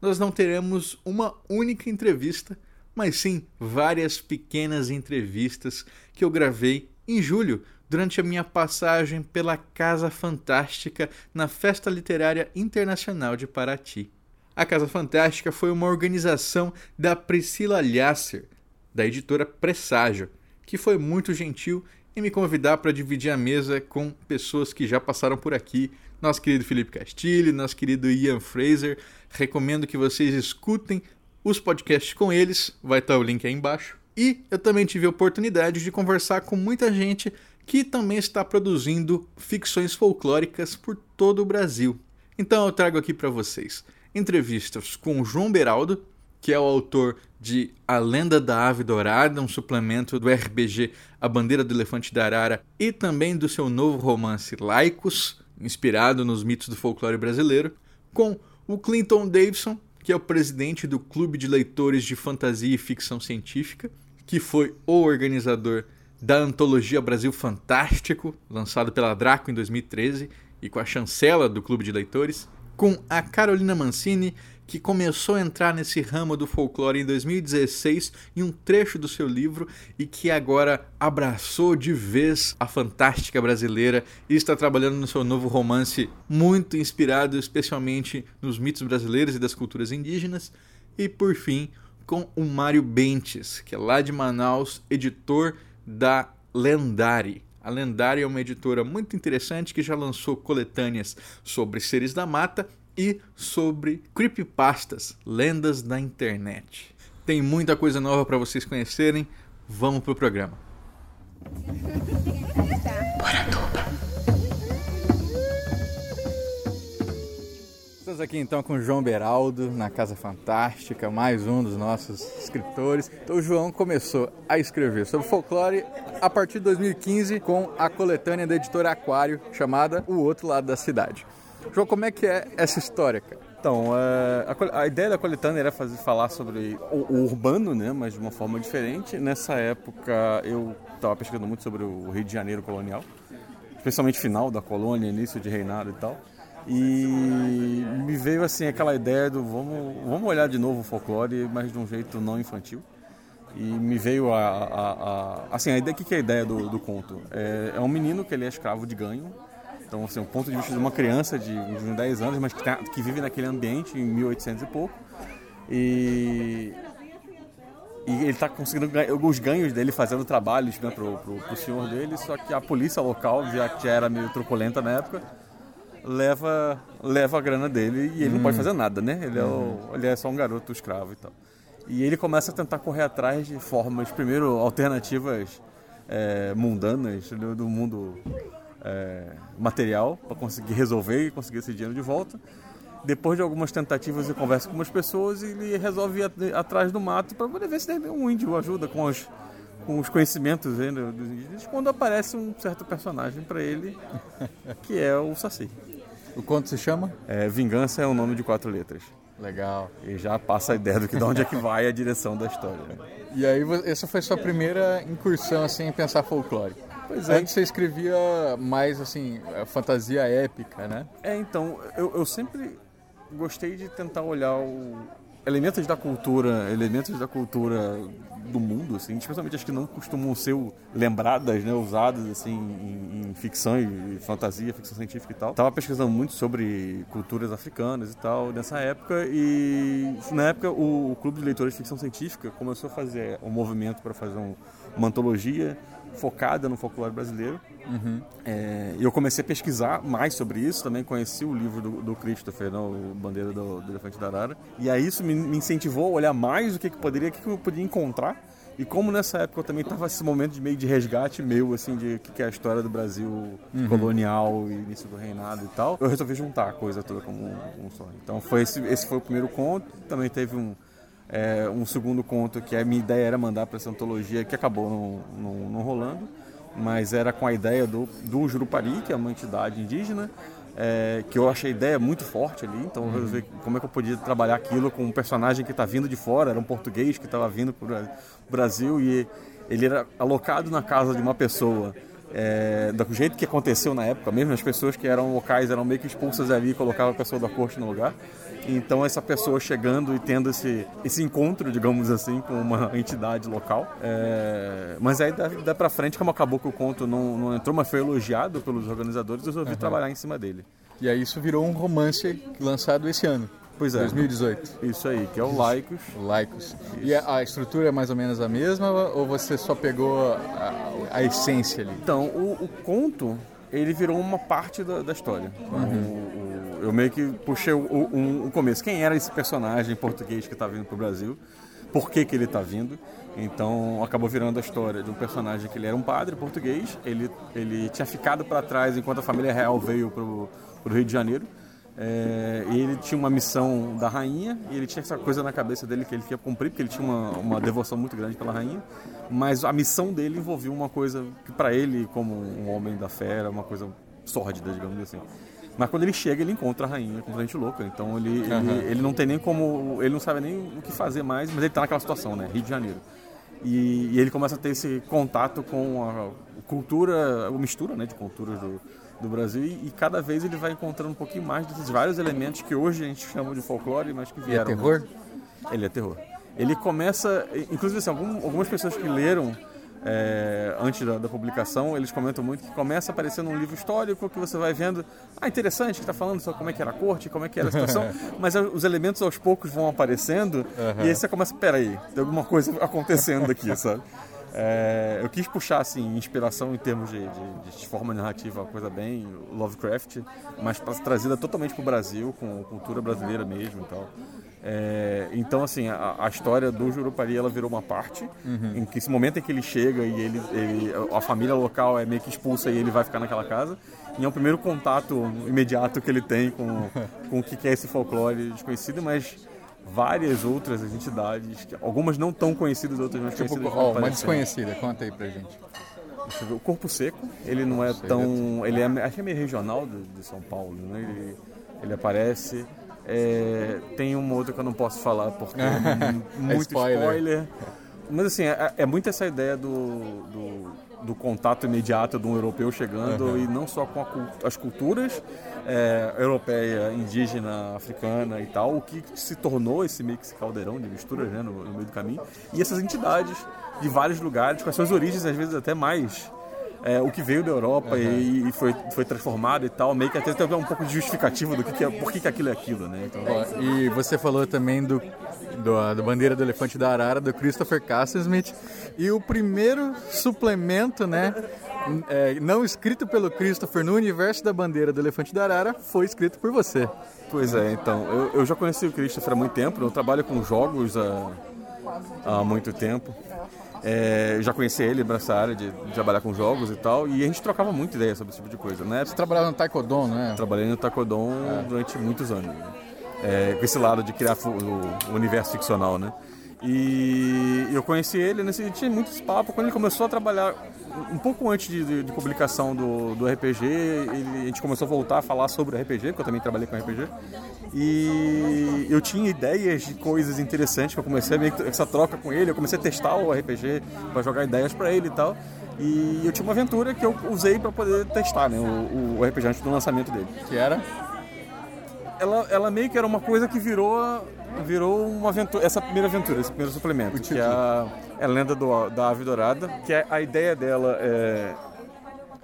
nós não teremos uma única entrevista, mas sim várias pequenas entrevistas que eu gravei em julho durante a minha passagem pela Casa Fantástica na Festa Literária Internacional de Paraty. A Casa Fantástica foi uma organização da Priscila Lhasser, da editora Presságio, que foi muito gentil em me convidar para dividir a mesa com pessoas que já passaram por aqui. Nosso querido Felipe Castilho, nosso querido Ian Fraser. Recomendo que vocês escutem os podcasts com eles, vai estar o link aí embaixo. E eu também tive a oportunidade de conversar com muita gente que também está produzindo ficções folclóricas por todo o Brasil. Então eu trago aqui para vocês entrevistas com João Beraldo, que é o autor de A Lenda da Ave Dourada, um suplemento do RBG A Bandeira do Elefante da Arara, e também do seu novo romance Laicos, inspirado nos mitos do folclore brasileiro, com o Clinton Davidson, que é o presidente do Clube de Leitores de Fantasia e Ficção Científica, que foi o organizador da antologia Brasil Fantástico, lançado pela Draco em 2013, e com a chancela do Clube de Leitores, com a Carolina Mancini, que começou a entrar nesse ramo do folclore em 2016 em um trecho do seu livro e que agora abraçou de vez a fantástica brasileira e está trabalhando no seu novo romance muito inspirado especialmente nos mitos brasileiros e das culturas indígenas. E por fim, com o Mário Bentes, que é lá de Manaus, editor da Lendari. A Lendária é uma editora muito interessante que já lançou coletâneas sobre seres da mata e sobre creepypastas, lendas da internet. Tem muita coisa nova para vocês conhecerem. Vamos pro programa. Estamos aqui então com o João Beraldo na Casa Fantástica, mais um dos nossos escritores. Então o João começou a escrever sobre folclore a partir de 2015 com a coletânea da editora Aquário chamada O Outro Lado da Cidade. João, como é que é essa história, cara? Então, a, a, a, ideia da coletânea era fazer, falar sobre o, o, urbano, né, mas de uma forma diferente. Nessa época eu estava pesquisando muito sobre o Rio de Janeiro colonial, especialmente final da colônia, início de reinado e tal. E me veio assim aquela ideia do vamos, vamos olhar de novo o folclore, mas de um jeito não infantil. E me veio a, a, a assim a ideia que é a ideia do, do conto é, é, um menino que ele é escravo de ganho. Então assim, o ponto de vista de uma criança de, de 10 anos, mas que, tá, que vive naquele ambiente em 1800 e pouco. E e ele está conseguindo os ganhos dele fazendo trabalhos né, pro, pro, pro senhor dele, só que a polícia local, já que já era meio truculenta na época, leva, leva a grana dele e ele não pode hum. fazer nada, né? Ele é, o, ele é só um garoto escravo e tal. E ele começa a tentar correr atrás de formas, primeiro, alternativas é, mundanas do, do mundo é, material para conseguir resolver e conseguir esse dinheiro de volta. Depois de algumas tentativas e conversa com umas pessoas, ele resolve ir atrás do mato para poder ver se um índio ajuda com os, com os conhecimentos né, dos indígenas. Quando aparece um certo personagem para ele, que é o Saci. O conto se chama? É, Vingança é o nome de quatro letras. Legal. E já passa a ideia do que de onde é que vai a direção da história. Né? E aí essa foi sua primeira incursão assim em pensar folclore. Pois é. Antes você escrevia mais assim fantasia épica, né? É, então eu, eu sempre gostei de tentar olhar o, elementos da cultura, elementos da cultura do mundo, assim, especialmente as que não costumam ser lembradas, né, usadas assim em, em ficção e fantasia, ficção científica e tal. Tava pesquisando muito sobre culturas africanas e tal nessa época e na época o, o Clube de Leitores de Ficção Científica começou a fazer um movimento para fazer um, uma antologia focada no folclore brasileiro. Uhum. É, eu comecei a pesquisar mais sobre isso, também conheci o livro do, do Christopher, né, o Bandeira do, do Elefante da Arara. E aí isso me, me, incentivou a olhar mais o que, que poderia, o que, que eu podia encontrar. E como nessa época eu também tava esse momento de meio de resgate meu, assim, de que, que é a história do Brasil Uhum. colonial e início do reinado e tal, eu resolvi juntar a coisa toda como um, um só. Então foi esse, esse foi o primeiro conto. Também teve um, é, um segundo conto que a minha ideia era mandar para essa antologia, que acabou não, não, não rolando, mas era com a ideia do, do Jurupari, que é uma entidade indígena, é, que eu achei a ideia muito forte ali, então eu resolvi como é que eu podia trabalhar aquilo com um personagem que está vindo de fora, era um português que estava vindo para o Brasil e ele era alocado na casa de uma pessoa. É, do jeito que aconteceu na época mesmo, as pessoas que eram locais eram meio que expulsas ali e colocavam a pessoa da corte no lugar. Então essa pessoa chegando e tendo esse, esse encontro, digamos assim, com uma entidade local. É, mas aí da, da pra frente, como acabou que o conto não, não entrou, mas foi elogiado pelos organizadores, eu resolvi trabalhar em cima dele. E aí isso virou um romance lançado esse ano, Pois é. 2018. Isso aí, que é o Laicos. Laicos. E a, a estrutura é mais ou menos a mesma ou você só pegou a, a essência ali? Então, o, o conto, ele virou uma parte da, da história. O- o- eu meio que puxei o começo. Quem era esse personagem português que está vindo para o Brasil? Por que, que ele está vindo? Então, acabou virando a história de um personagem que ele era um padre português. Ele, ele tinha ficado para trás enquanto a família real veio para o Rio de Janeiro. É, ele tinha uma missão da rainha e ele tinha essa coisa na cabeça dele que ele queria cumprir, porque ele tinha uma, uma devoção muito grande pela rainha. Mas a missão dele envolvia uma coisa que para ele, como um homem da fé, era uma coisa sórdida, digamos assim. Mas quando ele chega, ele encontra a rainha completamente louca. Então ele, ele, ele não tem nem como. Ele não sabe nem o que fazer mais, mas ele tá naquela situação, né? Rio de Janeiro. E, e ele começa a ter esse contato com a cultura, a mistura né, de culturas do, do Brasil. E, e cada vez ele vai encontrando um pouquinho mais desses vários elementos que hoje a gente chama de folclore, mas que E é vieram. terror? Ele é terror. Ele começa, inclusive assim, algum- algumas pessoas que leram é, antes da, da publicação, eles comentam muito que começa aparecendo um livro histórico que você vai vendo, ah, interessante, que está falando sobre como é que era a corte, como é que era a situação, mas os elementos aos poucos vão aparecendo e aí você começa, peraí, tem alguma coisa acontecendo aqui, sabe? É, eu quis puxar assim inspiração em termos de, de- de forma narrativa, uma coisa bem Lovecraft, mas trazida totalmente para o Brasil, com cultura brasileira mesmo e tal. É, então assim a, a história do Jurupari ela virou uma parte em que esse momento em que ele chega e ele, ele- a família local é meio que expulsa e ele vai ficar naquela casa e é o primeiro contato imediato que ele tem com, com o que é esse folclore desconhecido, mas várias outras entidades, algumas não tão conhecidas, outras mais Tipo, conhecidas. vão uma desconhecida, conta aí pra gente. Deixa eu ver, O Corpo Seco, ele não é tão. Ele é, acho que é meio regional de, de São Paulo, né? Ele, ele aparece. É, tem uma outra que eu não posso falar porque é muito spoiler. spoiler. Mas assim, é, é muito essa ideia do, do, do contato imediato de um europeu chegando e não só com a as culturas é, europeia, indígena, africana e tal, o que se tornou esse mix caldeirão de misturas né, no, no meio do caminho. E essas entidades de vários lugares, com as suas origens às vezes até mais é, o que veio da Europa e, e foi, foi transformado e tal, meio que até tem um pouco de justificativa do que, que é, por que, que aquilo é aquilo, né? Então, Ó, E você falou também do, do, do Bandeira do Elefante da Arara, do Christopher Castleman E o primeiro suplemento, né? é, não escrito pelo Christopher no universo da Bandeira do Elefante da Arara, foi escrito por você. Pois é, então, eu, eu já conheci o Christopher há muito tempo, eu trabalho com jogos há, há muito tempo. É, já conheci ele nessa área de, de trabalhar com jogos e tal, e a gente trocava muita ideia sobre esse tipo de coisa, né? Você trabalhava no Taekwondo, né? Trabalhei no Taekwondo durante muitos anos, né? É, com esse lado de criar o, o universo ficcional, né? E eu conheci ele, nesse, tinha muitos papos, quando ele começou a trabalhar, um pouco antes de, de- de publicação do, do RPG, ele- a gente começou a voltar a falar sobre RPG, porque eu também trabalhei com RPG, e eu tinha ideias de coisas interessantes, que eu comecei a meio que essa troca com ele, eu comecei a testar o RPG para jogar ideias para ele e tal, e eu tinha uma aventura que eu usei para poder testar, né, o, o RPG antes do lançamento dele. Que era? ela, ela meio que era uma coisa que virou virou uma aventura, essa primeira aventura, esse primeiro suplemento, que é a, é a lenda do, da ave dourada, que é, a ideia dela é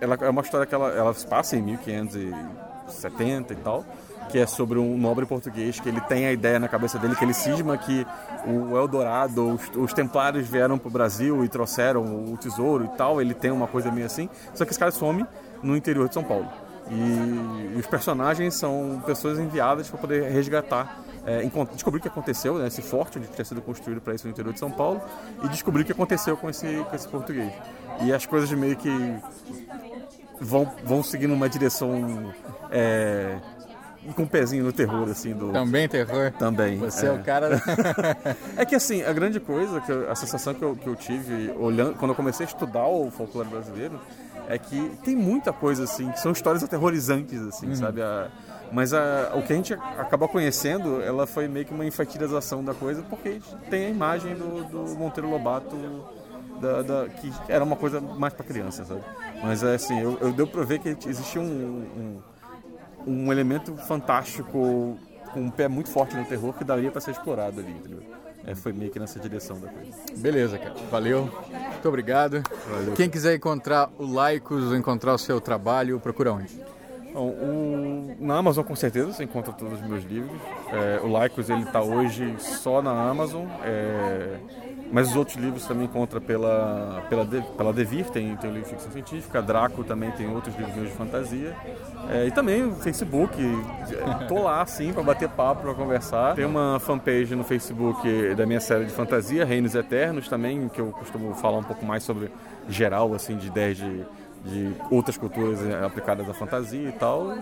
ela é uma história que ela, ela se passa em 1570 e tal, que é sobre um nobre português que ele tem a ideia na cabeça dele que ele cisma que o Eldorado, os, os templários vieram pro Brasil e trouxeram o tesouro e tal, ele tem uma coisa meio assim, só que esse cara some no interior de São Paulo. E, e os personagens são pessoas enviadas para poder resgatar é, descobrir o que aconteceu, né, esse forte onde tinha sido construído para isso no interior de São Paulo, e descobrir o que aconteceu com esse, com esse português. E as coisas meio que vão, vão seguindo uma direção é, com um pezinho no terror, assim. Do... Também terror? Também. Você é, é o cara... é que, assim, a grande coisa, que eu, a sensação que eu, que eu tive olhando, quando eu comecei a estudar o folclore brasileiro, é que tem muita coisa, assim, que são histórias aterrorizantes, assim, uhum. sabe? A, mas a, o que a gente acabou conhecendo, ela foi meio que uma infantilização da coisa, porque a gente tem a imagem do, do Monteiro Lobato, da, da, que era uma coisa mais para criança, sabe? Mas, é assim, eu, eu deu para ver que existia um, um um elemento fantástico com um pé muito forte no terror que daria para ser explorado ali, entendeu? É, foi meio que nessa direção da coisa. Beleza, cara. Valeu. Muito obrigado. Valeu. Quem quiser encontrar o Laicos encontrar o seu trabalho, procura onde? Bom, o, na Amazon com certeza você encontra todos os meus livros. É, o Laicos ele está hoje só na Amazon. É, mas os outros livros também encontra pela, pela, de, pela Devir, tem, tem o livro de ficção científica, Draco também tem outros livros de fantasia. É, e também o Facebook, tô lá assim para bater papo, para conversar. Tem uma fanpage no Facebook da minha série de fantasia, Reinos Eternos também, que eu costumo falar um pouco mais sobre geral, assim, de ideias de, de outras culturas aplicadas à fantasia e tal. É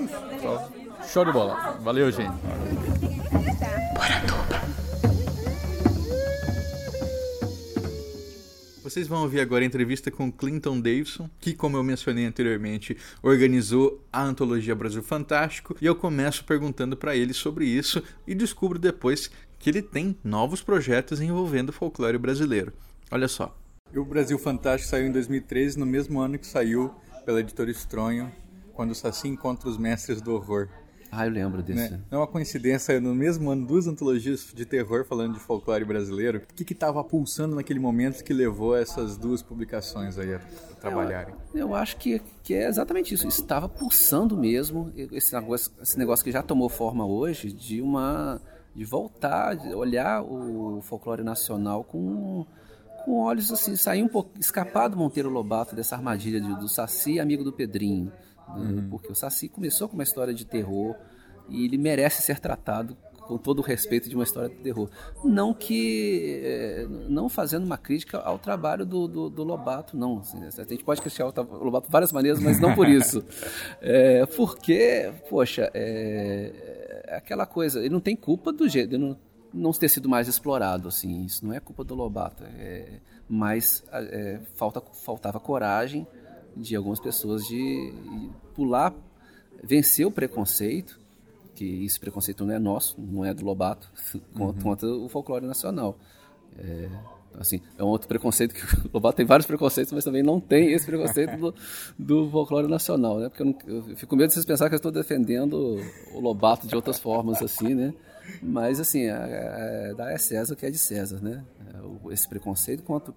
isso, só. Show de bola. Valeu, gente. Vocês vão ouvir agora a entrevista com Clinton Davidson, que, como eu mencionei anteriormente, organizou a antologia Brasil Fantástico, e eu começo perguntando para ele sobre isso e descubro depois que ele tem novos projetos envolvendo o folclore brasileiro. Olha só. O Brasil Fantástico saiu em 2013, no mesmo ano que saiu pela editora Estronho, quando o Saci encontra os mestres do horror. Ah, eu lembro desse. Né? Não é uma coincidência, no mesmo ano, duas antologias de terror falando de folclore brasileiro. O que estava pulsando naquele momento que levou essas duas publicações aí a trabalharem? Eu, eu acho que, que é exatamente isso. Estava pulsando mesmo esse negócio, esse negócio que já tomou forma hoje de uma de voltar, de olhar o folclore nacional com com olhos assim, sair um pouco, escapar do Monteiro Lobato dessa armadilha de, do Saci, amigo do Pedrinho. Uhum. Porque o Saci começou com uma história de terror e ele merece ser tratado com todo o respeito de uma história de terror. Não que. É, não fazendo uma crítica ao trabalho do, do, do Lobato, não. Assim, a gente pode criticar o Lobato de várias maneiras, mas não por isso. É, porque, poxa, é, é, aquela coisa. Ele não tem culpa do jeito. Ele não, não ter sido mais explorado, assim. Isso não é culpa do Lobato. É, mas é, falta, faltava coragem de algumas pessoas de pular, vencer o preconceito, que esse preconceito não é nosso, não é do Lobato, uhum. contra o folclore nacional. É, assim, é um outro preconceito que o Lobato tem vários preconceitos, mas também não tem esse preconceito do, do folclore nacional, né? Porque eu, não, eu fico com medo de vocês pensarem que eu estou defendendo o Lobato de outras formas, assim, né? Mas, assim, é, é, é César o que é de César, né? É, esse preconceito contra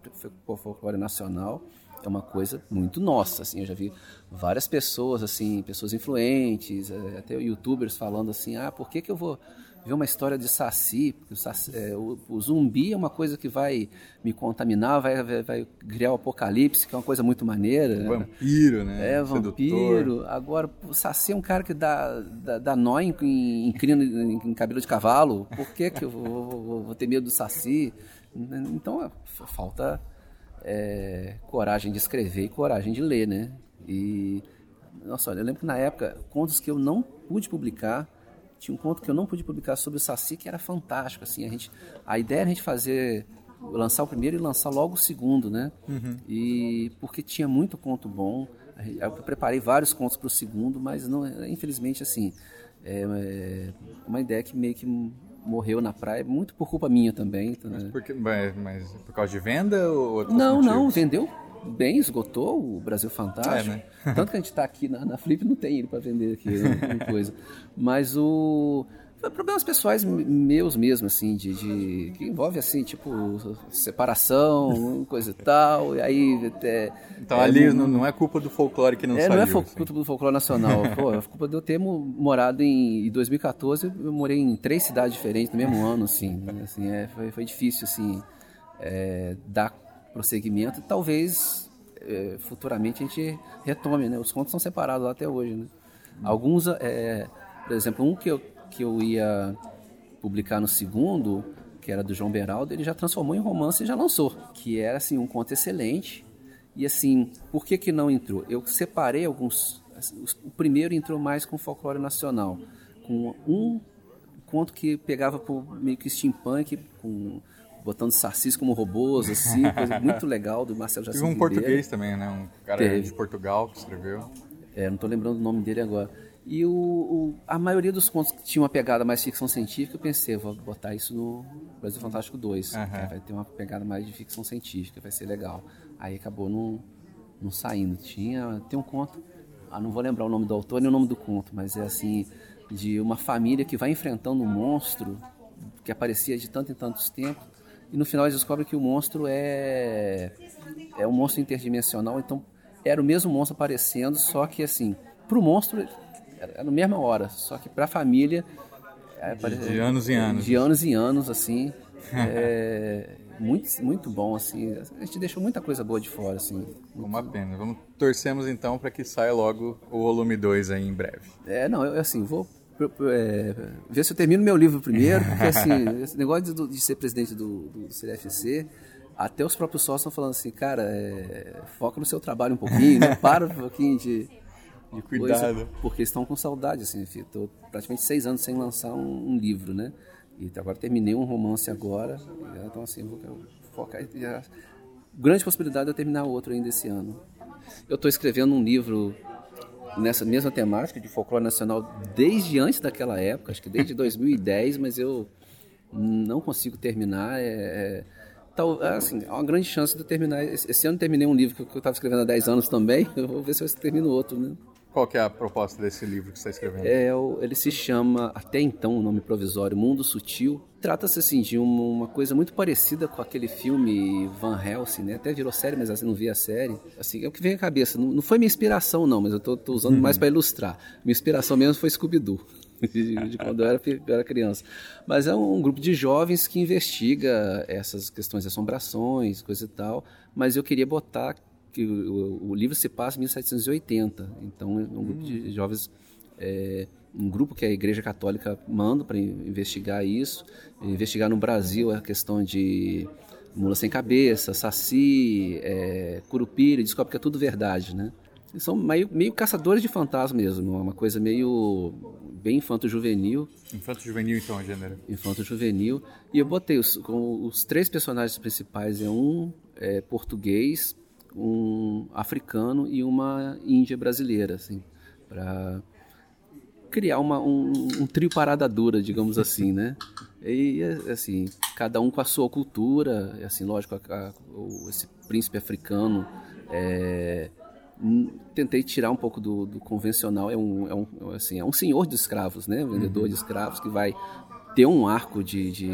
o folclore nacional é uma coisa muito nossa, assim, eu já vi várias pessoas, assim, pessoas influentes, é, até youtubers falando assim, ah, por que que eu vou ver uma história de saci, porque o, saci, é, o, o, zumbi é uma coisa que vai me contaminar, vai, vai, vai, criar o apocalipse, que é uma coisa muito maneira. Vampiro, né? É, vampiro. Sedutor. Agora, o saci é um cara que dá, dá, dá nó em, em, em, em, cabelo de cavalo, por que que eu vou, vou, vou ter medo do saci? Então, é, falta é, coragem de escrever e coragem de ler, né? E, nossa, olha, eu lembro que na época, contos que eu não pude publicar, tinha um conto que eu não pude publicar sobre o Saci que era fantástico, assim, a gente, a ideia era a gente fazer, lançar o primeiro e lançar logo o segundo, né? Uhum. E porque tinha muito conto bom, eu preparei vários contos para o segundo, mas não, infelizmente, assim, é, é uma ideia que meio que morreu na praia, muito por culpa minha também. Mas, por, que, mas, mas por causa de venda ou Não, motivos? não, vendeu bem, esgotou o Brasil Fantástico. É, né? Tanto que a gente está aqui na, na Flip não tem ele para vender aqui, né, coisa. Mas o problemas pessoais meus mesmo, assim, de, de, que envolve, assim, tipo, separação, coisa e tal, e aí... É, então é, ali não, não, é culpa do folclore que não é, saiu. Não é culpa assim. do folclore nacional, pô, é culpa de eu ter morado em, em 2014, eu morei em três cidades diferentes no mesmo ano, assim, né, assim é, foi, foi difícil, assim, é, dar prosseguimento, talvez é, futuramente a gente retome, né, os contos são separados até hoje, né. Alguns, é, por exemplo, um que eu que eu ia publicar no segundo, que era do João Beraldo, ele já transformou em romance e já lançou, que era assim um conto excelente. E assim, por que que não entrou? Eu separei alguns. O primeiro entrou mais com folclore nacional, com um conto que pegava por meio que steampunk, com botando sacis como robôs, assim, coisa muito legal do Marcelo Teve Jacinto um português também, né? Um cara Teve. de Portugal que escreveu. É, não estou lembrando o nome dele agora. E o, o- a maioria dos contos que tinha uma pegada mais ficção científica, eu pensei, eu vou botar isso no Brasil Fantástico 2, Aham. que vai ter uma pegada mais de ficção científica, vai ser legal. Aí acabou não, não saindo. Tinha, tem um conto, ah, não vou lembrar o nome do autor nem o nome do conto, mas é assim, de uma família que vai enfrentando um monstro que aparecia de tanto em tantos tempos, e no final eles descobrem que o monstro é é um monstro interdimensional, então era o mesmo monstro aparecendo, só que assim, pro monstro era na mesma hora, só que pra família é, apare- de anos em anos. De anos em anos, assim. é, muito, muito bom, assim. A gente deixou muita coisa boa de fora, assim. Uma pena. Vamos torcemos então para que saia logo o volume 2 aí em breve. É, não, eu assim, vou é, ver se eu termino meu livro primeiro, porque assim, esse negócio de, de ser presidente do, do CFC, até os próprios sócios estão falando assim, cara, é, foca no seu trabalho um pouquinho, né? Para um pouquinho de, de coisa, Cuidado. porque estão com saudade, assim. Tô praticamente seis anos sem lançar um, um livro, né? E agora terminei um romance agora, então assim, vou focar. a grande possibilidade de eu terminar outro ainda esse ano. Eu estou escrevendo um livro nessa mesma temática de folclore nacional desde antes daquela época, acho que desde 2010, mas eu não consigo terminar. É, é, tal, assim, há uma grande chance de eu terminar. Esse, ano eu terminei um livro que eu estava escrevendo há 10 anos também. Eu vou ver se eu termino outro, né? Qual que é a proposta desse livro que você está escrevendo? É, o- ele se chama, até então, o nome provisório, Mundo Sutil. Trata-se, assim, de uma, uma coisa muito parecida com aquele filme Van Helsing, né? Até virou série, mas assim, não vi a série. Assim, é o que vem à cabeça. Não, não foi minha inspiração, não, mas eu tô, tô usando mais para ilustrar. Minha inspiração mesmo foi Scooby-Doo. De, de quando eu era, eu era criança. Mas é um, grupo de jovens que investiga essas questões de assombrações, coisa e tal. Mas eu queria botar que o, o livro se passa em 1780. Então é um grupo de jovens é, um grupo que a Igreja Católica manda para investigar isso, investigar no Brasil a questão de mula sem cabeça, saci, é, curupira, descobre que é tudo verdade, né? Eles são meio, meio caçadores de fantasma mesmo, uma coisa meio bem infanto-juvenil, Infanto juvenil, então, é gênero. infanto-juvenil. E eu botei os, com os três personagens principais, é um é, português, um africano e uma índia brasileira, assim, para criar uma, um, um trio parada dura, digamos assim, né? E assim, cada um com a sua cultura, e, assim, lógico, a- a- o- esse príncipe africano é, tentei tirar um pouco do, do convencional, é um, é, um, assim, é um senhor de escravos, né? Vendedor de escravos que vai ter um arco de, de,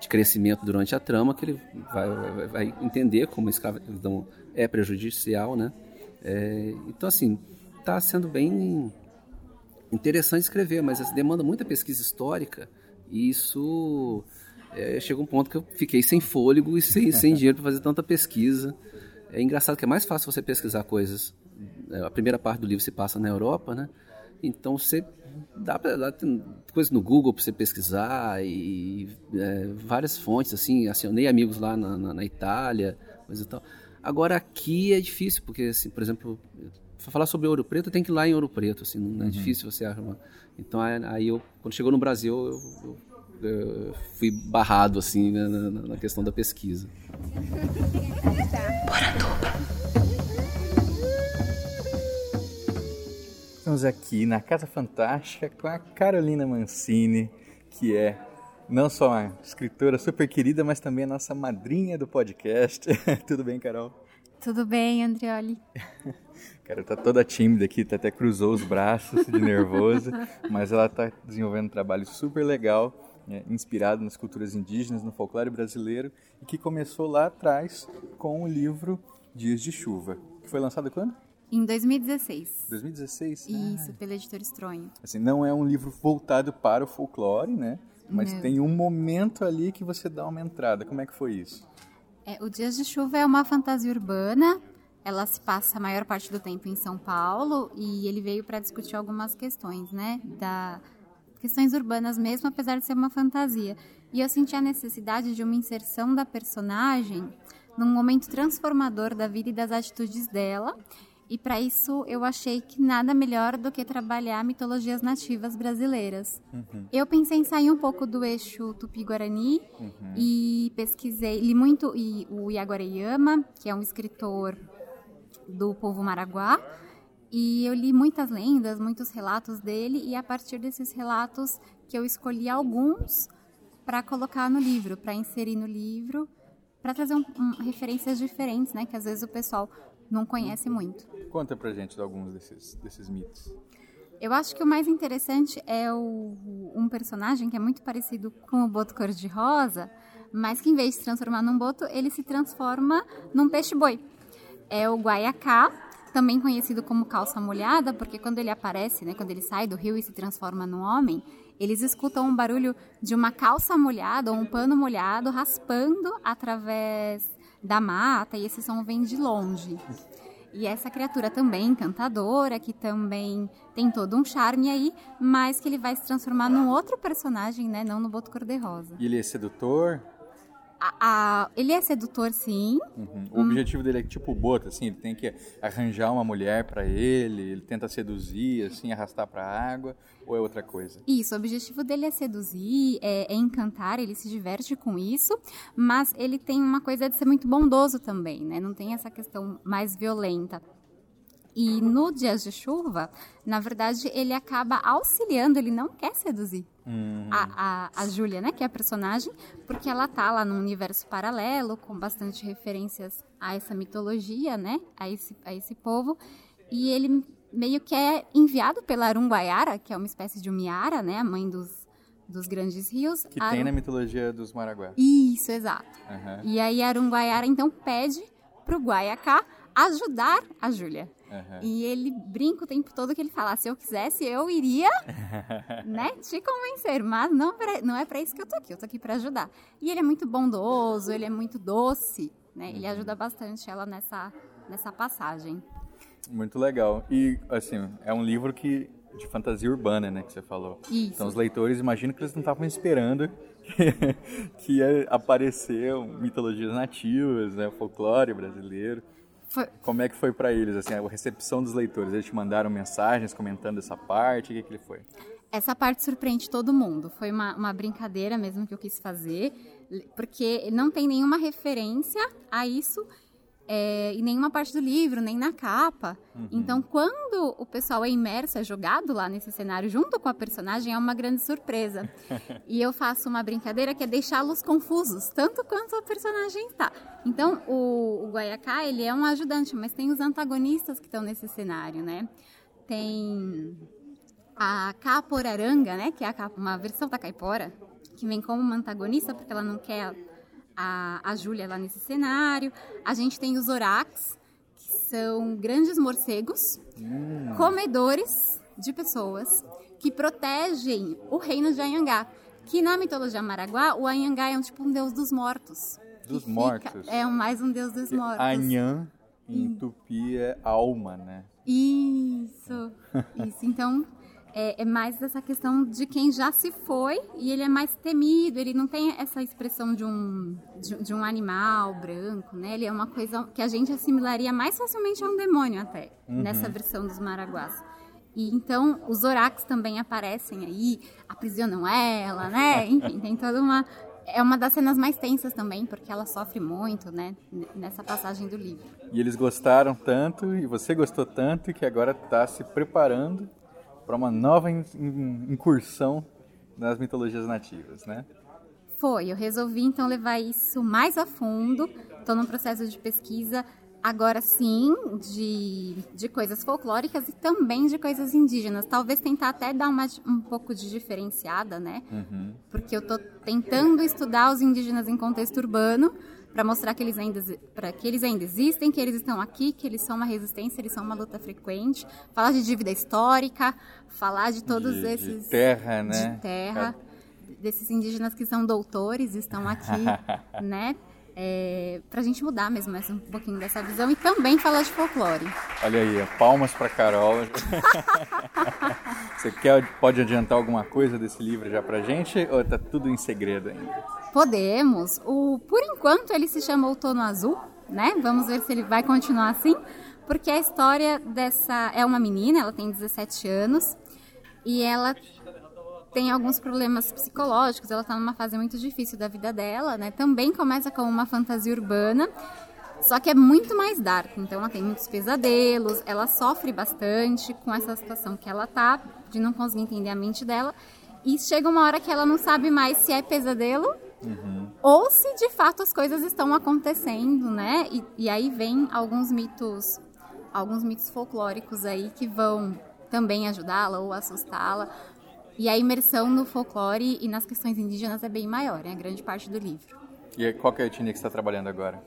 de crescimento durante a trama que ele vai, vai, vai entender como a escravidão é prejudicial, né? É, então, assim, está sendo bem interessante escrever, mas assim, demanda muita pesquisa histórica e isso é, chegou um ponto que eu fiquei sem fôlego e sem, sem dinheiro para fazer tanta pesquisa. É engraçado que é mais fácil você pesquisar coisas. é, A primeira parte do livro se passa na Europa, né? Então você dá para tem coisas no Google para você pesquisar e é, várias fontes assim. Acionei amigos lá na, na, na Itália, coisa e tal. Agora aqui é difícil porque, assim, por exemplo, para falar sobre Ouro Preto tem que ir lá em Ouro Preto, assim, não é difícil você achar. Uma... Então aí aí eu quando chegou no Brasil eu, eu- eu fui barrado assim na, na- na questão da pesquisa. Estamos aqui na Casa Fantástica com a Carolina Mancini, que é não só uma escritora super querida, mas também a nossa madrinha do podcast. Tudo bem, Carol? Tudo bem, Andrioli? Carol tá toda tímida aqui, tá até cruzou os braços de nervoso, mas ela tá desenvolvendo um trabalho super legal, né, inspirado nas culturas indígenas, no folclore brasileiro, e que começou lá atrás com o livro Dias de Chuva, que foi lançado quando? Em 2016. 2016? Isso, pela editora Estronho. Assim, não é um livro voltado para o folclore, né? Mas Não. tem um momento ali que você dá uma entrada. Como é que foi isso? É, o Dias de Chuva é uma fantasia urbana. Ela se passa a maior parte do tempo em São Paulo e ele veio para discutir algumas questões, né? Da questões urbanas mesmo, apesar de ser uma fantasia. E eu senti a necessidade de uma inserção da personagem num momento transformador da vida e das atitudes dela. E para isso eu achei que nada melhor do que trabalhar mitologias nativas brasileiras. Uhum. Eu pensei em sair um pouco do eixo tupi-guarani Uhum. e pesquisei, li muito e- o Yaguareyama, que é um escritor do povo Maraguá, e eu li muitas lendas, muitos relatos dele, e a partir desses relatos que eu escolhi alguns para colocar no livro, para inserir no livro, para trazer um- um- referências diferentes, né, que às vezes o pessoal não conhece muito. Conta pra gente de alguns desses, desses mitos. Eu acho que o mais interessante é o, um personagem que é muito parecido com o boto cor-de-rosa, mas que em vez de se transformar num boto, ele se transforma num peixe-boi. É o guaiacá, também conhecido como calça molhada, porque quando ele aparece, né, quando ele sai do rio e se transforma num homem, eles escutam um barulho de uma calça molhada ou um pano molhado raspando através da mata, e esse som vem de longe. E essa criatura também encantadora, que também tem todo um charme aí, mas que ele vai se transformar num outro personagem, né? Não no Boto Cor-de-Rosa. E ele é sedutor? A- a- ele é sedutor, sim. Uhum. O objetivo dele é tipo o Boto, assim, ele tem que arranjar uma mulher pra ele, ele tenta seduzir, assim, arrastar pra água, ou é outra coisa? Isso, o objetivo dele é seduzir, é, é encantar, ele se diverte com isso, mas ele tem uma coisa de ser muito bondoso também, né? Não tem essa questão mais violenta. E no Dias de Chuva, na verdade, ele acaba auxiliando, ele não quer seduzir a, a, a Júlia, né, que é a personagem, porque ela tá lá num universo paralelo, com bastante referências a essa mitologia, né, a esse, a esse povo, e ele meio que é enviado pela Arunguaiara, que é uma espécie de Umiara, né, a mãe dos, dos grandes rios. Que tem na mitologia dos Maraguá. Isso, exato. Aham, E aí a Arunguaiara, então, pede pro Guaiacá ajudar a Júlia. Aham. E ele brinca o tempo todo que ele fala, se eu quisesse, eu iria, né, te convencer, mas não, pra- não é pra isso que eu tô aqui, eu tô aqui pra ajudar. E ele é muito bondoso, ele é muito doce, né, ele ajuda bastante ela nessa, nessa passagem. Muito legal. E, assim, é um livro que de fantasia urbana, né, que você falou. Isso. Então os leitores, imagino que eles não estavam esperando que, que ia aparecer mitologias nativas, né, folclore brasileiro. Foi, Como é que foi pra eles, assim, a recepção dos leitores? Eles te mandaram mensagens comentando essa parte? O que, que ele foi? Essa parte surpreende todo mundo. Foi uma, uma brincadeira mesmo que eu quis fazer, porque não tem nenhuma referência a isso é, em nenhuma parte do livro, nem na capa. Então, quando o pessoal é imerso, é jogado lá nesse cenário junto com a personagem, é uma grande surpresa. e eu faço uma brincadeira que é deixá-los confusos, tanto quanto a personagem está. Então, o, o Guaiacá, ele é um ajudante, mas tem os antagonistas que estão nesse cenário, né? Tem a Caporaranga, né, que é a uma versão da caipora, que vem como uma antagonista porque ela não quer a, a Júlia lá nesse cenário. A gente tem os Orax, que são grandes morcegos, comedores de pessoas, que protegem o reino de Anhangá. Que na mitologia maraguá, o Anhangá é um tipo um deus dos mortos. Dos fica- mortos. É mais um deus dos mortos. Anhã, em tupi, é alma, né? Isso, isso. Então, é, é mais essa questão de quem já se foi e ele é mais temido, ele não tem essa expressão de um, de, de um animal branco, né? Ele é uma coisa que a gente assimilaria mais facilmente a um demônio até, nessa versão dos Maraguás. E então os Orax também aparecem aí, aprisionam ela, né? Enfim, tem toda uma. É uma das cenas mais tensas também, porque ela sofre muito, né? Nessa passagem do livro. E eles gostaram tanto, e você gostou tanto, que agora está se preparando para uma nova in- in- incursão nas mitologias nativas, né? Foi, eu resolvi então levar isso mais a fundo. Estou num processo de pesquisa, agora sim, de, de coisas folclóricas e também de coisas indígenas. Talvez tentar até dar uma, um pouco de diferenciada, né? Porque eu estou tentando estudar os indígenas em contexto urbano para mostrar que eles, ainda, pra que eles ainda existem, que eles estão aqui, que eles são uma resistência, eles são uma luta frequente. Falar de dívida histórica, falar de todos De- de esses... terra, né? De terra desses indígenas que são doutores estão aqui, né? É, para a gente mudar mesmo essa, um pouquinho dessa visão e também falar de folclore. Olha aí, palmas para Carol. Você quer, pode adiantar alguma coisa desse livro já pra gente ou tá tudo em segredo ainda? Podemos. O, por enquanto ele se chama Outono Azul, né? Vamos ver se ele vai continuar assim, porque a história dessa é uma menina, ela tem 17 anos e ela tem alguns problemas psicológicos, ela está numa fase muito difícil da vida dela, né? Também começa com uma fantasia urbana, só que é muito mais dark, então ela tem muitos pesadelos, ela sofre bastante com essa situação que ela tá, de não conseguir entender a mente dela, e chega uma hora que ela não sabe mais se é pesadelo uhum. ou se de fato as coisas estão acontecendo, né? E, e aí vem alguns mitos, alguns mitos folclóricos aí que vão também ajudá-la ou assustá-la, e a imersão no folclore e nas questões indígenas é bem maior, é a grande parte do livro. E qual é a etnia que você está trabalhando agora?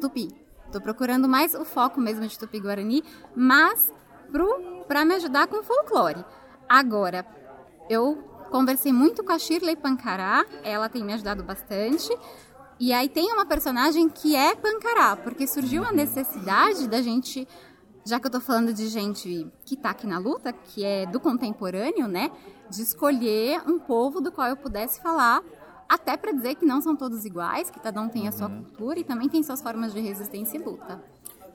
Tupi. Estou procurando mais o foco mesmo de Tupi-Guarani, mas para me ajudar com o folclore. Agora, eu conversei muito com a Shirley Pancará, ela tem me ajudado bastante. E aí tem uma personagem que é Pancará, porque surgiu a necessidade da gente já que eu tô falando de gente que tá aqui na luta, que é do contemporâneo, né? De escolher um povo do qual eu pudesse falar, até para dizer que não são todos iguais, que cada um tem a sua uhum. cultura e também tem suas formas de resistência e luta.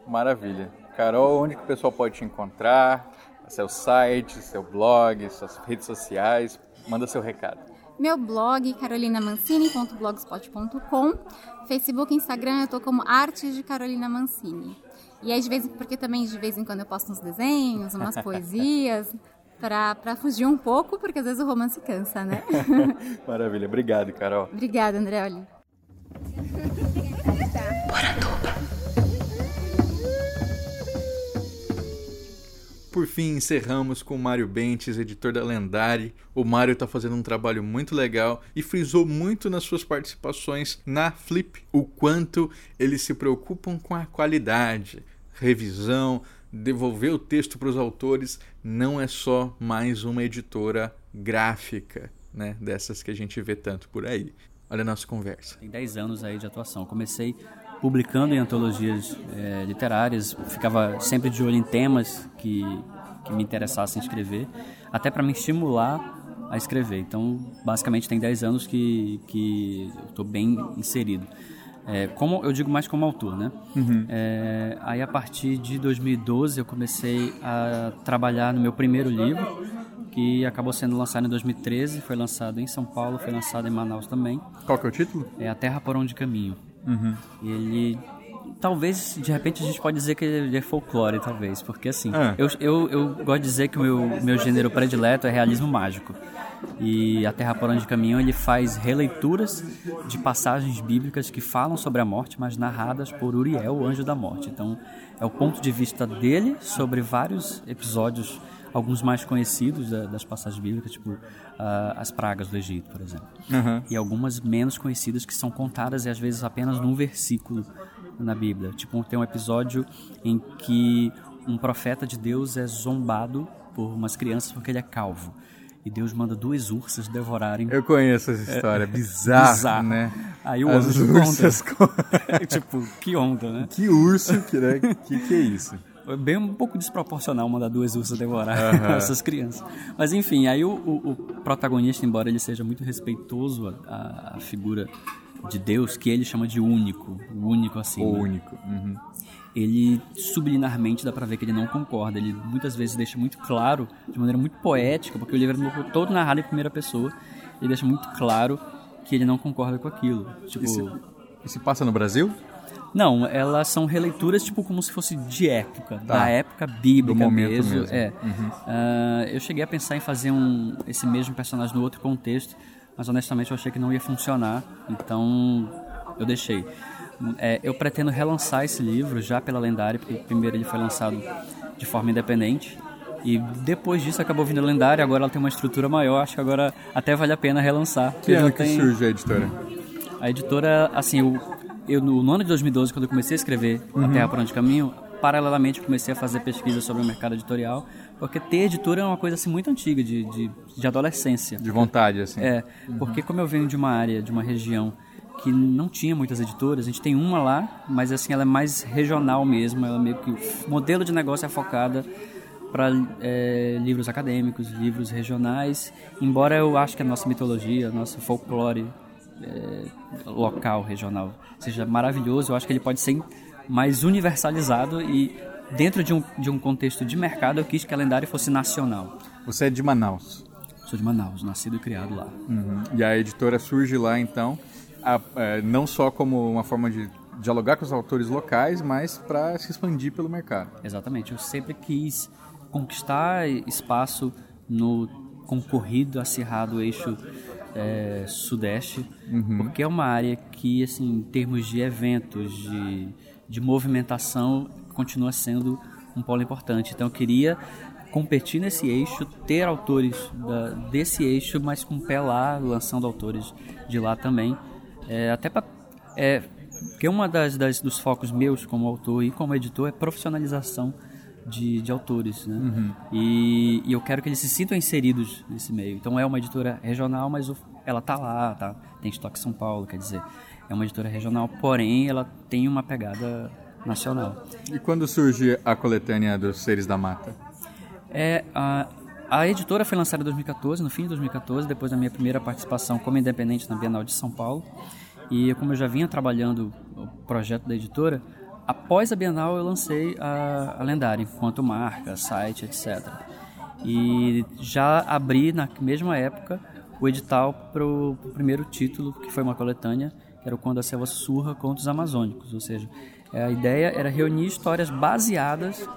Maravilha. Carol, onde que o pessoal pode te encontrar? Seu site, seu blog, suas redes sociais? Manda seu recado. Meu blog, carolinamancini.blogspot.com. Facebook Instagram eu tô como Artes de Carolina Mancini. E aí, de vez, porque também de vez em quando eu posto uns desenhos, umas poesias, para fugir um pouco, porque às vezes o romance cansa, né? Maravilha. Obrigado, Carol. Obrigada, André. Olha. Por fim, encerramos com o Mário Bentes, editor da Lendária. O Mário está fazendo um trabalho muito legal e frisou muito nas suas participações na Flip o quanto eles se preocupam com a qualidade, revisão, devolver o texto para os autores. Não é só mais uma editora gráfica, né, dessas que a gente vê tanto por aí. Olha a nossa conversa. Tem 10 anos aí de atuação. Comecei publicando em antologias é, literárias, ficava sempre de olho em temas que, que me interessassem escrever, até para me estimular a escrever. Então, basicamente, tem 10 anos que, que eu estou bem inserido. É, como eu digo mais como autor, né? Uhum. É, aí a partir de 2012 eu comecei a trabalhar no meu primeiro livro, que acabou sendo lançado em 2013, foi lançado em São Paulo, foi lançado em Manaus também. Qual que é o título? É A Terra por Onde Caminho. Uhum. Ele talvez de repente a gente pode dizer que ele é folclore, talvez, porque assim, é. eu, eu, eu gosto de dizer que o meu, meu gênero predileto é realismo mágico. E a Terra por onde caminham ele faz releituras de passagens bíblicas que falam sobre a morte, mas narradas por Uriel, o anjo da morte. Então, é o ponto de vista dele sobre vários episódios alguns mais conhecidos da, das passagens bíblicas, tipo uh, as pragas do Egito, por exemplo. Uhum. E algumas menos conhecidas que são contadas e às vezes apenas num versículo na Bíblia. Tipo, tem um episódio em que um profeta de Deus é zombado por umas crianças porque ele é calvo. E Deus manda duas ursas devorarem. Eu conheço essa história, é, bizarro, bizarro, né? Aí o As ursas conta. tipo, que onda, né? Que urso, que, né? que, que é isso? Bem um pouco desproporcional mandar duas ursas devorar uhum. essas crianças. Mas enfim, aí o, o, o, protagonista, embora ele seja muito respeitoso à, à, figura de Deus, que ele chama de único, o único assim. O né? único. Uhum. Ele subliminarmente dá para ver que ele não concorda. Ele muitas vezes deixa muito claro, de maneira muito poética, porque o livro é todo narrado em primeira pessoa. Ele deixa muito claro que ele não concorda com aquilo. Tipo, e se passa no Brasil? Não, elas são releituras tipo como se fosse de época, tá. da época bíblica Do mesmo. mesmo. É. Uhum. Uh, eu cheguei a pensar em fazer um, esse mesmo personagem no outro contexto, mas honestamente eu achei que não ia funcionar, então eu deixei. É, eu pretendo relançar esse livro já pela Lendária, porque primeiro ele foi lançado de forma independente. E depois disso acabou vindo a Lendária, agora ela tem uma estrutura maior, acho que agora até vale a pena relançar. Que ano que tem... surge a editora? A editora, assim, o eu no ano de 2012, quando eu comecei a escrever uhum. A Terra por Onde Caminho, paralelamente comecei a fazer pesquisa sobre o mercado editorial, porque ter editora é uma coisa assim muito antiga, de, de, de adolescência. De vontade, assim. É, uhum. porque como eu venho de uma área, de uma região que não tinha muitas editoras. A gente tem uma lá, mas assim ela é mais regional mesmo. Ela meio que o modelo de negócio é focada para é, livros acadêmicos, livros regionais. Embora eu acho que a nossa mitologia, a nosso folclore é, local, regional, seja maravilhoso, eu acho que ele pode ser mais universalizado e dentro de um, de um contexto de mercado eu quis que a lendária fosse nacional. Você é de Manaus? Sou de Manaus, nascido e criado lá. Uhum. E a editora surge lá então, a, é, não só como uma forma de dialogar com os autores locais, mas para se expandir pelo mercado. Exatamente. Eu sempre quis conquistar espaço no concorrido, acirrado eixo é, sudeste, uhum. porque é uma área que, assim, em termos de eventos, de, de movimentação, continua sendo um polo importante. Então, eu queria competir nesse eixo, ter autores da, desse eixo, mas com o pé lá, lançando autores de lá também. É, até para. É, porque uma das, das, dos focos meus como autor e como editor é profissionalização de, de autores, né? Uhum. E, e, eu quero que eles se sintam inseridos nesse meio. Então é uma editora regional, mas o, ela tá lá, tá? Tem estoque São Paulo, quer dizer, é uma editora regional, porém ela tem uma pegada nacional. E quando surge a coletânea dos Seres da Mata? É a a editora foi lançada em 2014, no fim de 2014, depois da minha primeira participação como independente na Bienal de São Paulo. E como eu já vinha trabalhando o projeto da editora, Após a Bienal, eu lancei a, a Lendária, enquanto marca, site, etc. E já abri, na mesma época, o edital para o primeiro título, que foi uma coletânea, que era Quando a Selva Surra Contos Amazônicos. Ou seja, a ideia era reunir histórias baseadas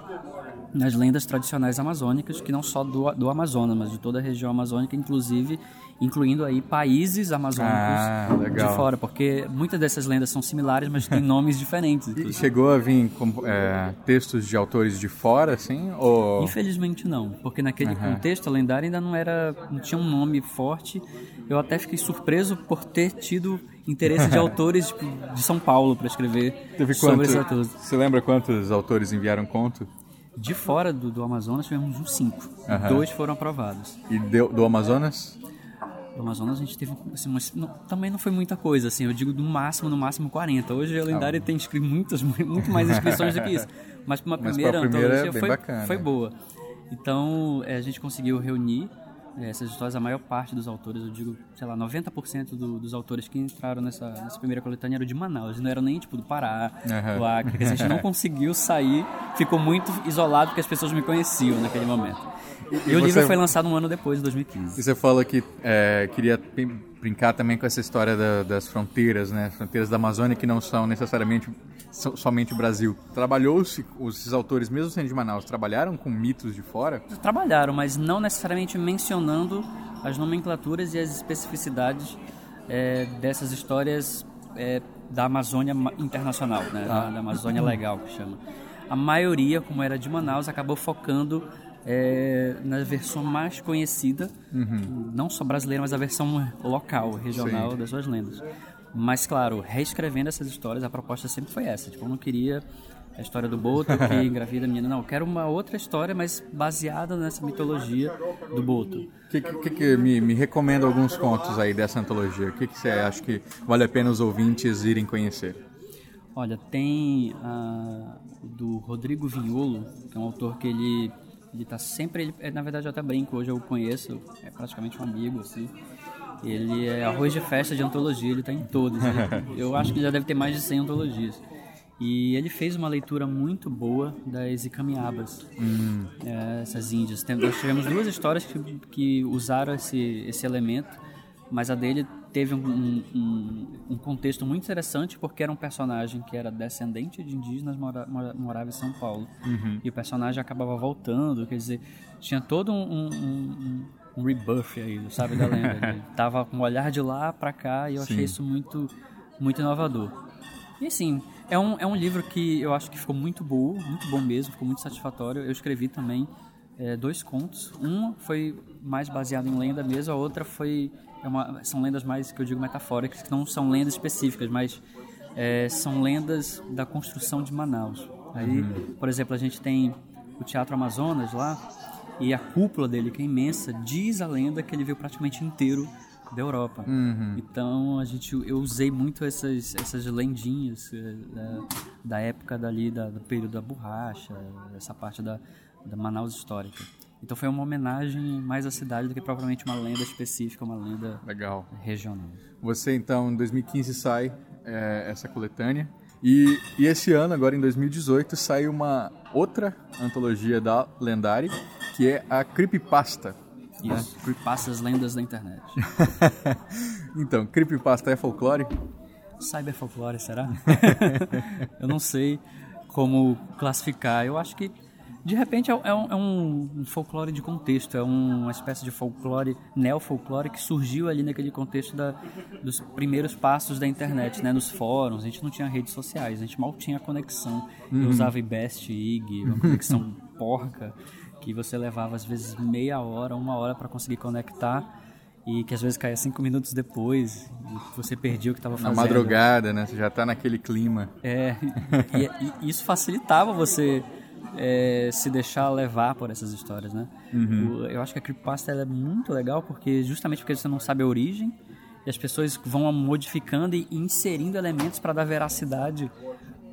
nas lendas tradicionais amazônicas, que não só do, do Amazonas, mas de toda a região amazônica, inclusive incluindo aí países amazônicos ah, de fora, porque muitas dessas lendas são similares, mas têm nomes diferentes. E chegou a vir é, textos de autores de fora, assim? Ou... Infelizmente não, porque naquele uhum. contexto a lendária ainda não era, não tinha um nome forte. Eu até fiquei surpreso por ter tido interesse de autores tipo, de São Paulo para escrever Teve sobre quanto, esses autores. Você lembra quantos autores enviaram conto? De fora do, do Amazonas tivemos uns cinco. Uhum. Dois foram aprovados. E do, do Amazonas? do Amazonas a gente teve assim, mas não, também não foi muita coisa assim eu digo no máximo no máximo 40 hoje a lendária ah, tem inscrito muitas muito mais inscrições do que isso mas para uma primeira, primeira antologia é foi, bacana. foi boa então é, a gente conseguiu reunir é, essas histórias a maior parte dos autores eu digo sei lá 90% do, dos autores que entraram nessa, nessa primeira coletânea eram de Manaus não eram nem tipo do Pará uhum. do Acre a gente não conseguiu sair ficou muito isolado porque as pessoas me conheciam naquele momento e, e o você... livro foi lançado um ano depois, em 2015. E você fala que é, queria brincar também com essa história da, das fronteiras, né? Fronteiras da Amazônia que não são necessariamente so, somente o Brasil. Trabalhou-se, os autores, mesmo sendo de Manaus, trabalharam com mitos de fora? Trabalharam, mas não necessariamente mencionando as nomenclaturas e as especificidades é, dessas histórias é, da Amazônia internacional, né? Ah. Da, da Amazônia legal, que chama. A maioria, como era de Manaus, acabou focando é, na versão mais conhecida, uhum. não só brasileira, mas a versão local, regional Sim. das suas lendas. Mas, claro, reescrevendo essas histórias, a proposta sempre foi essa. Tipo, eu não queria a história do Boto que engravida a menina. Não, eu quero uma outra história, mas baseada nessa mitologia do Boto. Que, que, que me, me, recomenda alguns contos aí dessa antologia? O que, que você acha que vale a pena os ouvintes irem conhecer? Olha, tem uh, do Rodrigo Vinholo, que é um autor que ele ele tá sempre, ele, é, na verdade eu até brinco, hoje eu o conheço, é praticamente um amigo, assim. Ele é arroz de festa de antologia, ele tá em todos. eu acho que já deve ter mais de 100 antologias. E ele fez uma leitura muito boa das Icamiabas, hum. é, essas índias. Nós tivemos duas histórias que, que usaram esse, esse elemento, mas a dele teve um, um, um, contexto muito interessante porque era um personagem que era descendente de indígenas, mora, morava em São Paulo. Uhum. E o personagem acabava voltando, quer dizer, tinha todo um, um, um rebuff aí, sabe, da lenda. Ele tava com o olhar de lá para cá e eu Sim. achei isso muito, muito inovador. E assim, é um, é um livro que eu acho que ficou muito bom, muito bom mesmo, ficou muito satisfatório. Eu escrevi também é, dois contos. Um foi mais baseado em lenda mesmo, a outra foi é uma, são lendas mais que eu digo metafóricas, que não são lendas específicas, mas é, são lendas da construção de Manaus. Aí, uhum. por exemplo, a gente tem o Teatro Amazonas lá e a cúpula dele, que é imensa, diz a lenda que ele veio praticamente inteiro da Europa. Uhum. Então a gente, eu usei muito essas, essas lendinhas é, da, da, época dali, da, do período da borracha, essa parte da, da Manaus histórica. Então foi uma homenagem mais à cidade do que propriamente uma lenda específica, uma lenda Legal. regional. Você então em 2015 sai é, essa coletânea e, e, esse ano, agora em 2018, sai uma outra antologia da Lendária, que é a Creepypasta. Né? Creepypastas lendas da internet. então, Creepypasta é folclore? Cyberfolclore, será? eu não sei como classificar. Eu acho que de repente é, é, um, é, um, folclore de contexto, é uma espécie de folclore, neofolclore que surgiu ali naquele contexto da, dos primeiros passos da internet, né? Nos fóruns, a gente não tinha redes sociais, a gente mal tinha conexão. Uhum. Eu usava IBEST, IG, uma conexão porca, que você levava às vezes meia hora, uma hora para conseguir conectar e que às vezes caía cinco minutos depois e você perdia o que estava fazendo. Na madrugada, né? Você já está naquele clima. É, e, e, isso facilitava você é, se deixar levar por essas histórias, né? Uhum. eu acho que a creepypasta é muito legal porque justamente porque você não sabe a origem e as pessoas vão modificando e inserindo elementos para dar veracidade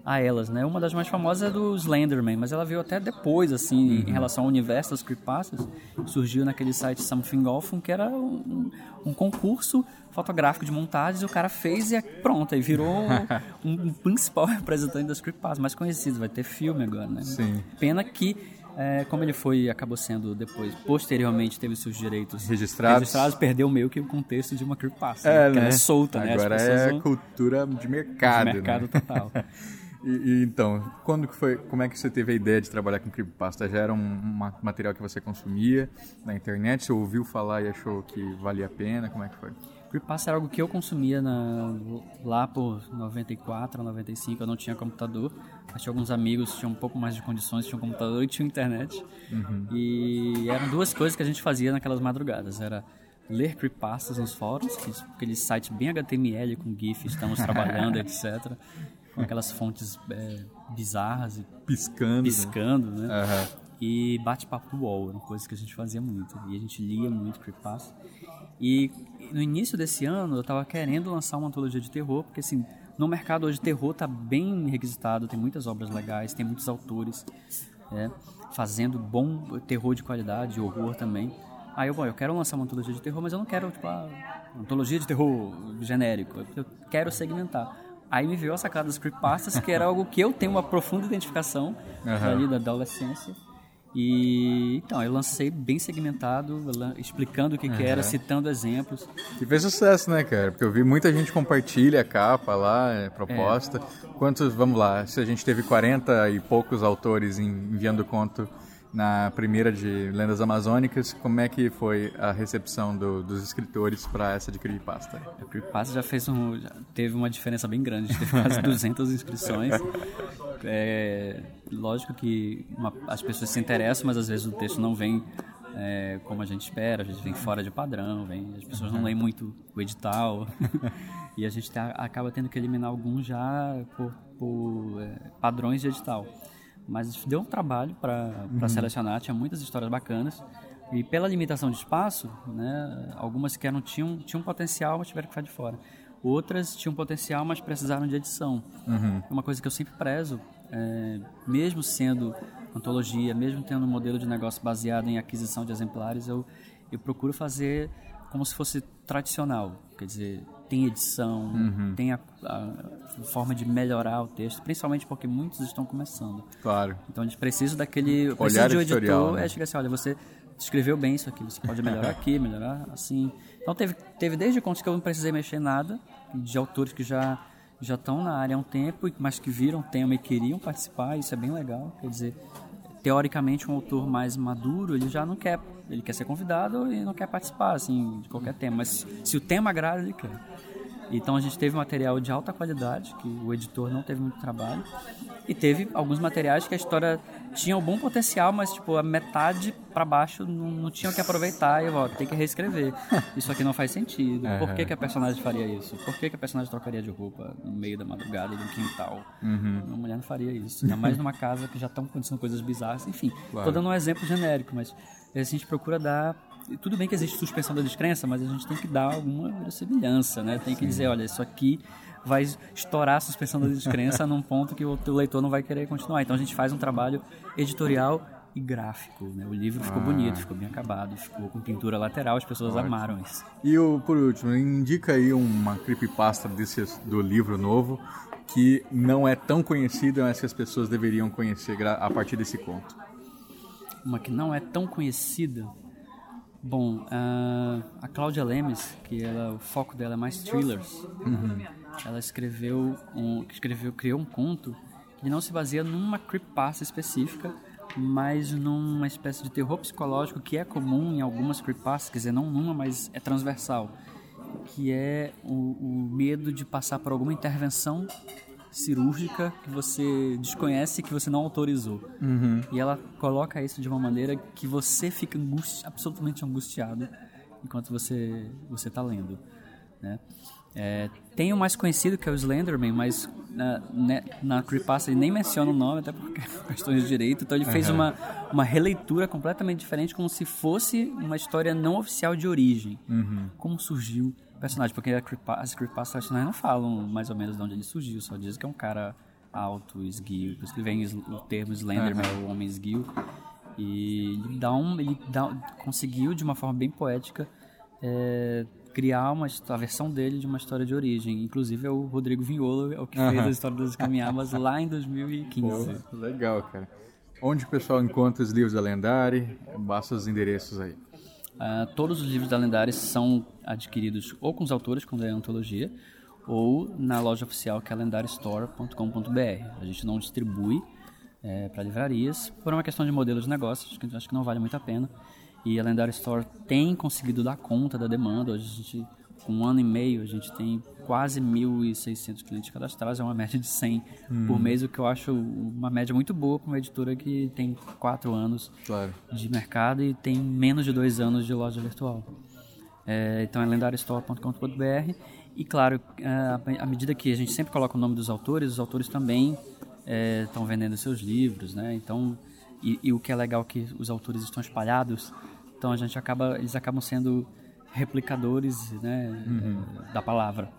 a elas, né? Uma das mais famosas é do Slenderman, mas ela veio até depois, assim, uhum. em relação ao universo das creepypastas. Surgiu naquele site Something Awful, que era um, um, concurso fotográfico de montagens, e o cara fez e é pronto, aí virou um, um principal representante das creepypastas, mais conhecido. Vai ter filme agora, né? Sim. Pena que é, como ele foi acabou sendo depois posteriormente teve seus direitos registrados, registrados perdeu meio que o contexto de uma creepypasta é, né? né? é solta agora né é cultura de mercado de mercado né? total E, e, então, quando que foi, como é que você teve a ideia de trabalhar com creepypasta? Já era um, um material que você consumia na internet? Você ouviu falar e achou que valia a pena? Como é que foi? Creepypasta era algo que eu consumia na, lá por 94, 95, eu não tinha computador. Mas tinha alguns amigos que tinham um pouco mais de condições, tinham computador e tinham internet. Uhum. E eram duas coisas que a gente fazia naquelas madrugadas. Era ler creepypastas nos fóruns, aqueles sites bem HTML com GIF, estamos trabalhando, etc com aquelas fontes é, bizarras e piscando, piscando né? né? Uhum. E bate-papo do UOL, uma coisa que a gente fazia muito. E a gente lia muito creepypasta. E no início desse ano eu estava querendo lançar uma antologia de terror, porque assim, no mercado hoje terror está bem requisitado, tem muitas obras legais, tem muitos autores né, fazendo bom terror de qualidade, horror também. Aí eu, bom, eu quero lançar uma antologia de terror, mas eu não quero, tipo, uma antologia de terror genérico. Eu quero segmentar. Aí me veio a sacada dos creepypastas, que era algo que eu tenho uma profunda identificação uhum. ali da adolescência. E então, eu lancei bem segmentado, explicando o que, uhum. que era, citando exemplos. E fez sucesso, né, cara? Porque eu vi muita gente compartilha a capa lá, a é, proposta. É. Quantos, vamos lá, se a gente teve 40 e poucos autores enviando conto na primeira de Lendas Amazônicas, como é que foi a recepção do, dos escritores para essa de Creepypasta? A Creepypasta já fez um, já teve uma diferença bem grande, teve quase 200 inscrições. É, lógico que uma, as pessoas se interessam, mas às vezes o texto não vem é, como a gente espera, a gente vem fora de padrão, vem, as pessoas não leem muito o edital e a gente tá, acaba tendo que eliminar alguns já por, por é, padrões de edital. Mas deu um trabalho para uhum. selecionar, tinha muitas histórias bacanas. E pela limitação de espaço, né, algumas que não tinham, tinham potencial, mas tiveram que ficar de fora. Outras tinham potencial, mas precisaram de edição. Uhum. Uma coisa que eu sempre prezo, é, mesmo sendo antologia, mesmo tendo um modelo de negócio baseado em aquisição de exemplares, eu, eu procuro fazer como se fosse tradicional. Quer dizer, tem edição, uhum. tem a, a, forma de melhorar o texto, principalmente porque muitos estão começando. Claro. Então a gente precisa daquele. Precisa de um editor. Né? É chegar assim: olha, você escreveu bem isso aqui, você pode melhorar aqui, melhorar assim. Então teve, teve desde contos que eu não precisei mexer nada, de autores que já já estão na área há um tempo, mas que viram o tema e queriam participar, isso é bem legal. Quer dizer, teoricamente um autor mais maduro, ele já não quer, ele quer ser convidado e não quer participar assim de qualquer tema, mas se o tema agrada, ele quer. Então a gente teve material de alta qualidade, que o editor não teve muito trabalho, e teve alguns materiais que a história tinha um bom potencial, mas tipo a metade para baixo não, não tinha o que aproveitar e eu ó, tem que reescrever. Isso aqui não faz sentido. Uhum. Por que, que a personagem faria isso? Por que, que a personagem trocaria de roupa no meio da madrugada no quintal? Uhum. Uma mulher não faria isso. Ainda mais numa casa que já estão acontecendo coisas bizarras. Enfim, claro. tô dando um exemplo genérico, mas a gente procura dar tudo bem que existe suspensão da descrença, mas a gente tem que dar alguma verossimilhança, né? Tem que dizer, olha, isso aqui vai estourar a suspensão da descrença num ponto que o, o leitor não vai querer continuar. Então a gente faz um trabalho editorial e gráfico. Né? O livro ficou ah. bonito, ficou bem acabado, ficou com pintura lateral, as pessoas Ótimo. amaram isso. E o, por último, indica aí uma creepypasta desse, do livro novo que não é tão conhecida, mas que as pessoas deveriam conhecer a partir desse conto. Uma que não é tão conhecida. Bom, uh, a Cláudia Lemes, que ela, o foco dela é mais thrillers, uhum. ela escreveu, um, escreveu, criou um conto que não se baseia numa creepypasta específica, mas numa espécie de terror psicológico que é comum em algumas creepypastas, quer dizer, não numa, mas é transversal, que é o, o medo de passar por alguma intervenção cirúrgica que você desconhece que você não autorizou. Uhum. E ela coloca isso de uma maneira que você fica angusti absolutamente angustiado enquanto você você está lendo, né? É, tem o mais conhecido que é o Slenderman, mas na, né, na Creepypasta ele nem menciona o nome, até por questões de direito. Então ele uhum. fez uma, uma releitura completamente diferente, como se fosse uma história não oficial de origem. Uhum. Como surgiu personagem, porque as Creepypasta tradicionais não falam mais ou menos de onde ele surgiu, só dizem que é um cara alto, esguio. Por isso que vem o termo Slenderman, uhum. o homem esguio. E ele, dá um, ele dá, conseguiu, de uma forma bem poética, é, criar uma, a versão dele de uma história de origem. Inclusive é o Rodrigo Vinholo, é o que fez a história das caminhadas lá em 2015. Pô, legal, cara. Onde o pessoal encontra os livros da Lendária? Basta os endereços aí. Uh, todos os livros da Lendária são adquiridos ou com os autores, quando é antologia, ou na loja oficial que é lendariastore.com.br. A gente não distribui é, para livrarias por uma questão de modelo de negócios, que acho que não vale muito a pena. E a Lendário Store tem conseguido dar conta da demanda. Hoje a gente, com um ano e meio, a gente tem quase 1.600 clientes cadastrados, é uma média de 100 hum. por mês, o que eu acho uma média muito boa para uma editora que tem quatro anos claro. de mercado e tem menos de dois anos de loja virtual. É, então é lendariostore.com.br e claro, à medida que a gente sempre coloca o nome dos autores, os autores também estão é, vendendo seus livros, né? Então e, e, o que é legal é que os autores estão espalhados, então a gente acaba, eles acabam sendo replicadores né, uhum. da palavra.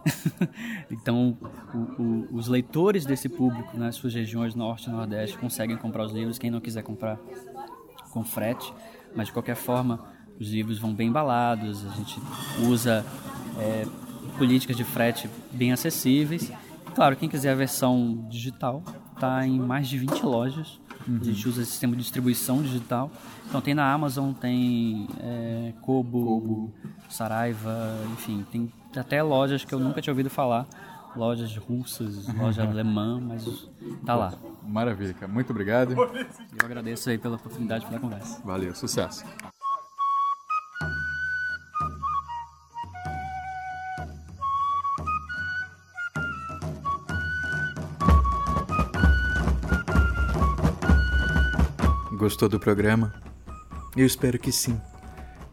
então, o, o, os leitores desse público nas suas regiões norte e nordeste conseguem comprar os livros, quem não quiser comprar com frete, mas de qualquer forma os livros vão bem embalados, a gente usa é, políticas de frete bem acessíveis. claro, quem quiser a versão digital, está em mais de 20 lojas Uhum. A gente usa sistema de distribuição digital. Então tem na Amazon, tem é, Kobo, Kobo, Saraiva, enfim, tem até lojas que eu nunca tinha ouvido falar. Lojas russas, loja alemã, mas tá lá. Maravilha, cara. Muito obrigado. Eu agradeço aí pela oportunidade pela conversa. Valeu, sucesso. Gostou do programa? Eu espero que sim.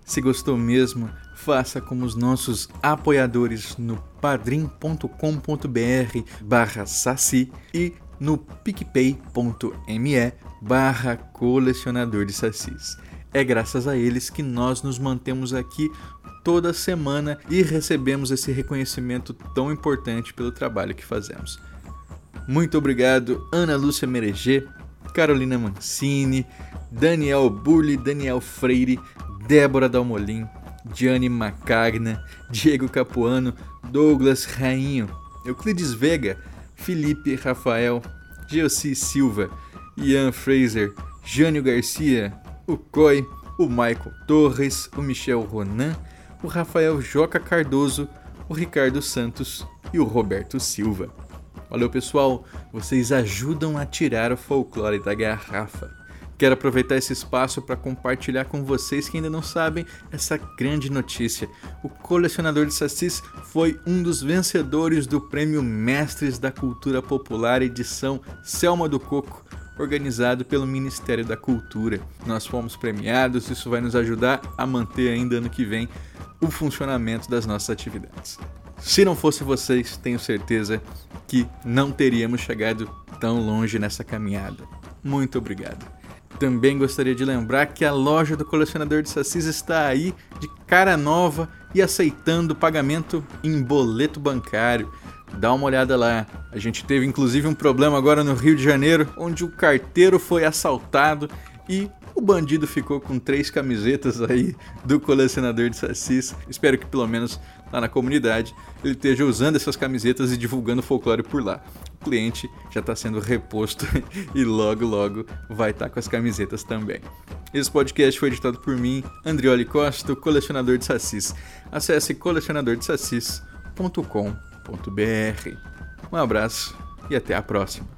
Se gostou mesmo, faça como os nossos apoiadores no padrim.com.br barra saci e no picpay.me barra colecionador de sacis. É graças a eles que nós nos mantemos aqui toda semana e recebemos esse reconhecimento tão importante pelo trabalho que fazemos. Muito obrigado, Ana Lúcia Mereger, Carolina Mancini, Daniel Burli, Daniel Freire, Débora Dalmolin, Gianni Macagna, Diego Capuano, Douglas Rainho, Euclides Vega, Felipe Rafael, Geossi Silva, Ian Fraser, Jânio Garcia, o Coy, o Michael Torres, o Michel Ronan, o Rafael Joca Cardoso, o Ricardo Santos e o Roberto Silva. Valeu, pessoal! Vocês ajudam a tirar o folclore da garrafa. Quero aproveitar esse espaço para compartilhar com vocês que ainda não sabem essa grande notícia. O colecionador de sacis foi um dos vencedores do Prêmio Mestres da Cultura Popular edição Selma do Coco, organizado pelo Ministério da Cultura. Nós fomos premiados, isso vai nos ajudar a manter ainda ano que vem o funcionamento das nossas atividades. Se não fosse vocês, tenho certeza que não teríamos chegado tão longe nessa caminhada. Muito obrigado. Também gostaria de lembrar que a loja do colecionador de sacis está aí de cara nova e aceitando pagamento em boleto bancário. Dá uma olhada lá. A gente teve inclusive um problema agora no Rio de Janeiro, onde o carteiro foi assaltado e o bandido ficou com três camisetas aí do colecionador de sacis. Espero que pelo menos lá na comunidade ele esteja usando essas camisetas e divulgando folclore por lá. O cliente já está sendo reposto e logo logo vai estar tá com as camisetas também. Esse podcast foi editado por mim, Andrioli Costa, colecionador de sacis. Acesse colecionadordesacis.com.br. Um abraço e até a próxima.